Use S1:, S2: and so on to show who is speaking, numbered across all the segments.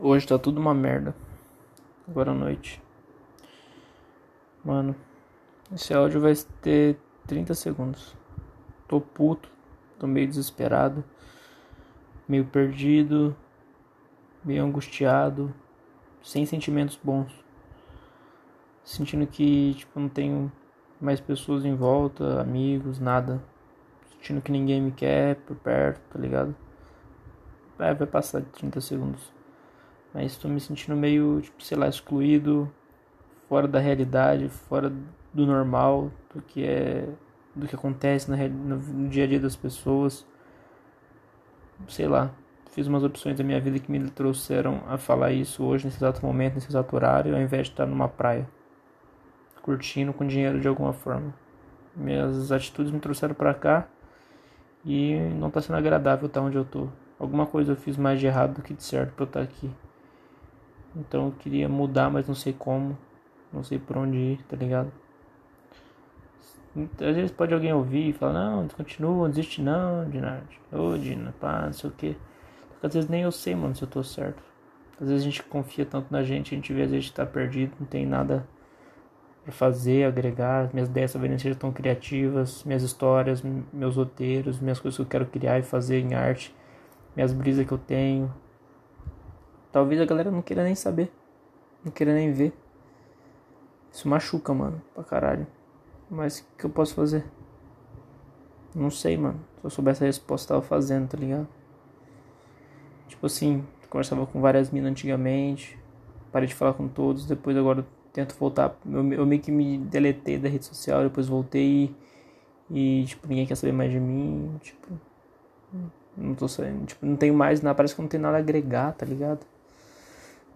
S1: Hoje tá tudo uma merda. Agora à noite. Mano, esse áudio vai ter 30 segundos. Tô puto, tô meio desesperado, meio perdido, meio angustiado, sem sentimentos bons. Sentindo que, tipo, não tenho mais pessoas em volta, amigos, nada. Sentindo que ninguém me quer por perto, tá ligado? É, vai passar de 30 segundos. Mas estou me sentindo meio, tipo, sei lá, excluído, fora da realidade, fora do normal, do que é, do que acontece no, no dia a dia das pessoas. Sei lá, fiz umas opções da minha vida que me trouxeram a falar isso hoje, nesse exato momento, nesse exato horário, ao invés de estar numa praia, curtindo com dinheiro de alguma forma. Minhas atitudes me trouxeram para cá e não está sendo agradável estar onde eu tô. Alguma coisa eu fiz mais de errado do que de certo para eu estar aqui. Então eu queria mudar, mas não sei como. Não sei por onde ir, tá ligado? Às vezes pode alguém ouvir e falar, não, continua, não desiste não, Dinard. Ô, Dina, pá, não sei o que. Às vezes nem eu sei, mano, se eu tô certo. Às vezes a gente confia tanto na gente, a gente vê às vezes tá perdido, não tem nada para fazer, agregar. Minhas ideias talvez não sejam tão criativas, minhas histórias, meus roteiros, minhas coisas que eu quero criar e fazer em arte, minhas brisas que eu tenho, Talvez a galera não queira nem saber. Não queira nem ver. Isso machuca, mano, pra caralho. Mas o que eu posso fazer? Não sei, mano. Se eu soubesse a resposta, eu tava fazendo, tá ligado? Tipo assim, conversava com várias minas antigamente. Parei de falar com todos. Depois agora eu tento voltar. Eu, eu meio que me deletei da rede social. Depois voltei e, tipo, ninguém quer saber mais de mim. Tipo, não tô saindo. Tipo, não tenho mais nada. Parece que não tem nada a agregar, tá ligado?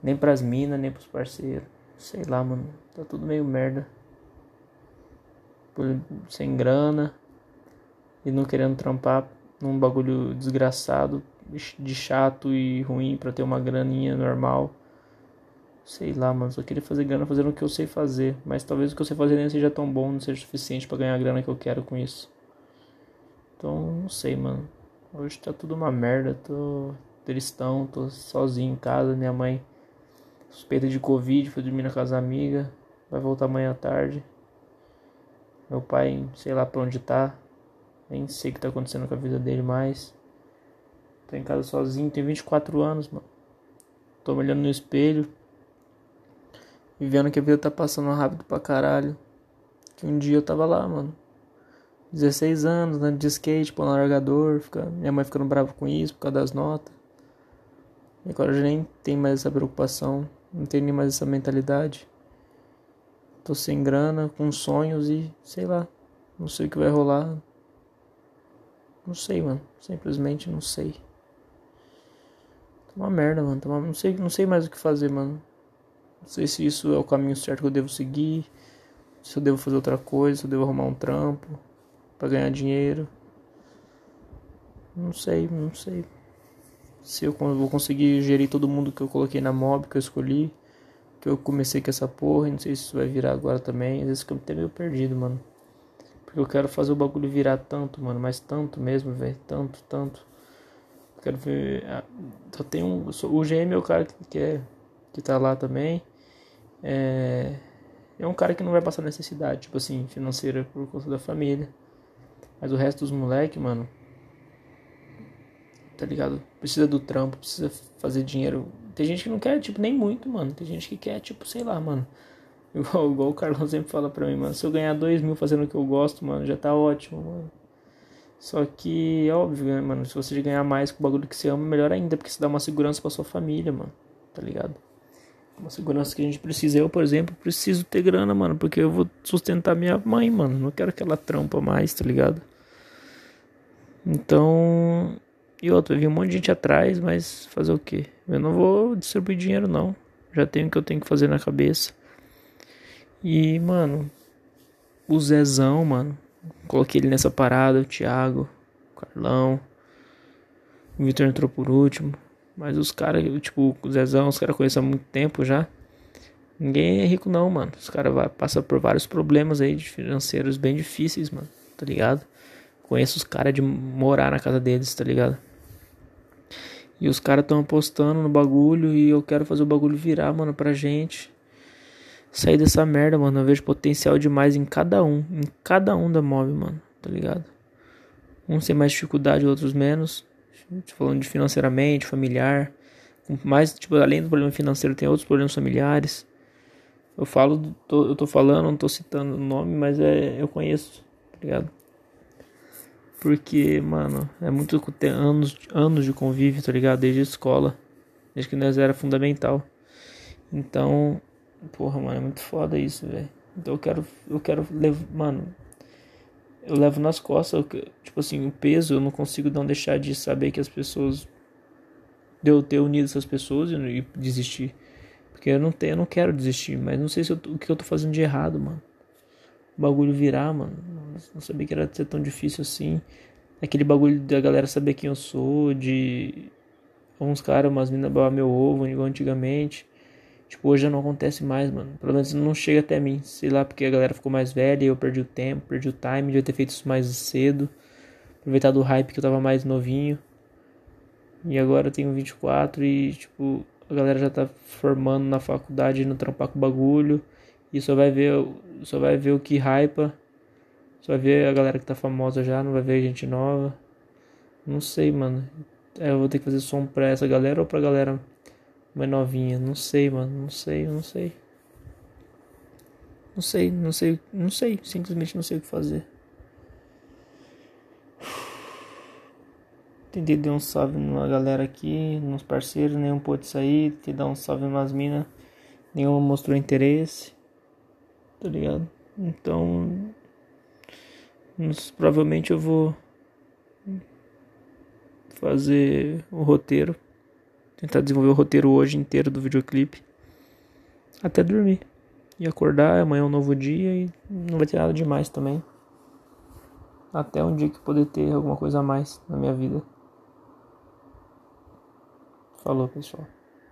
S1: Nem pras minas, nem pros parceiros. Sei lá, mano. Tá tudo meio merda. Sem grana. E não querendo trampar num bagulho desgraçado, de chato e ruim pra ter uma graninha normal. Sei lá, mano. Só queria fazer grana fazendo o que eu sei fazer. Mas talvez o que eu sei fazer nem seja tão bom, não seja suficiente para ganhar a grana que eu quero com isso. Então, não sei, mano. Hoje tá tudo uma merda. Tô tristão, tô sozinho em casa. Minha mãe suspeita de Covid, foi dormir na casa da amiga, vai voltar amanhã à tarde. Meu pai, sei lá pra onde tá, nem sei o que tá acontecendo com a vida dele mais. Tô em casa sozinho, tenho 24 anos, mano. Tô me olhando no espelho e vendo que a vida tá passando rápido pra caralho. Que um dia eu tava lá, mano. 16 anos, né, de skate, pô, no largador, fica, minha mãe ficando brava com isso por causa das notas. E agora eu já nem tem mais essa preocupação. Não tenho nem mais essa mentalidade. Tô sem grana, com sonhos e sei lá. Não sei o que vai rolar. Não sei, mano. Simplesmente não sei. Tá uma merda, mano. Tá uma... Não, sei, não sei mais o que fazer, mano. Não sei se isso é o caminho certo que eu devo seguir. Se eu devo fazer outra coisa, se eu devo arrumar um trampo para ganhar dinheiro. Não sei, não sei se eu vou conseguir gerir todo mundo que eu coloquei na mob que eu escolhi. Que eu comecei com essa porra, e não sei se isso vai virar agora também. Às vezes eu até meio perdido, mano. Porque eu quero fazer o bagulho virar tanto, mano. Mas tanto mesmo, velho. Tanto, tanto. Eu quero ver. Ah, só tem um. O GM é o cara que, que, é, que tá lá também. É. É um cara que não vai passar necessidade, tipo assim, financeira por conta da família. Mas o resto dos moleques, mano, tá ligado? Precisa do trampo, precisa fazer dinheiro. Tem gente que não quer, tipo, nem muito, mano. Tem gente que quer, tipo, sei lá, mano. Igual, igual o Carlão sempre fala pra mim, mano. Se eu ganhar dois mil fazendo o que eu gosto, mano, já tá ótimo, mano. Só que, é óbvio, né, mano? Se você ganhar mais com o bagulho que você ama, melhor ainda, porque você dá uma segurança pra sua família, mano. Tá ligado? Uma segurança que a gente precisa. Eu, por exemplo, preciso ter grana, mano, porque eu vou sustentar minha mãe, mano. Não quero que ela trampa mais, tá ligado? Então, e outra, vi um monte de gente atrás, mas fazer o quê? Eu não vou distribuir dinheiro não. Já tenho o que eu tenho que fazer na cabeça. E, mano, o Zezão, mano. Coloquei ele nessa parada, o Thiago, o Carlão. O Vitor entrou por último. Mas os caras, tipo, o Zezão, os caras conhecem há muito tempo já. Ninguém é rico não, mano. Os caras passam por vários problemas aí financeiros bem difíceis, mano. Tá ligado? Conheço os caras de morar na casa deles, tá ligado? E os caras estão apostando no bagulho e eu quero fazer o bagulho virar, mano, pra gente. Sair dessa merda, mano. Eu vejo potencial demais em cada um. Em cada um da mob, mano. Tá ligado? Uns tem mais dificuldade, outros menos. Falando de financeiramente, familiar. Mais, tipo, além do problema financeiro, tem outros problemas familiares. Eu falo, tô, eu tô falando, não tô citando o nome, mas é, eu conheço, tá ligado? Porque, mano, é muito anos, anos de convívio, tá ligado? Desde a escola. Desde que nós era fundamental. Então, porra, mano, é muito foda isso, velho. Então eu quero, eu quero levar, mano, eu levo nas costas, eu, tipo assim, o peso, eu não consigo não deixar de saber que as pessoas, de eu ter unido essas pessoas e, e desistir. Porque eu não, tenho, eu não quero desistir, mas não sei se eu, o que eu tô fazendo de errado, mano bagulho virar, mano. Não sabia que era ser tão difícil assim. Aquele bagulho da galera saber quem eu sou, de uns caras, umas minas babar meu ovo, igual antigamente. Tipo, hoje já não acontece mais, mano. Pelo menos não chega até mim. Sei lá, porque a galera ficou mais velha e eu perdi o tempo, perdi o time. Devia ter feito isso mais cedo. Aproveitado o hype que eu tava mais novinho. E agora eu tenho 24 e, tipo, a galera já tá formando na faculdade, no trampar com bagulho. E só vai ver, só vai ver o que hypa. Só vai ver a galera que tá famosa já, não vai ver gente nova. Não sei, mano. É, eu vou ter que fazer som pra essa galera ou pra galera mais novinha? Não sei, mano. Não sei, não sei. Não sei, não sei, não sei. Simplesmente não sei o que fazer. Tentei dar um salve numa galera aqui, nos parceiros, nenhum pôde sair. Tentei dar um salve nas minas, nenhuma mostrou interesse tá ligado? Então, provavelmente eu vou fazer o roteiro, tentar desenvolver o roteiro hoje inteiro do videoclipe até dormir e acordar. Amanhã é um novo dia e não vai ter nada demais também. Até um dia que poder ter alguma coisa a mais na minha vida. Falou, pessoal.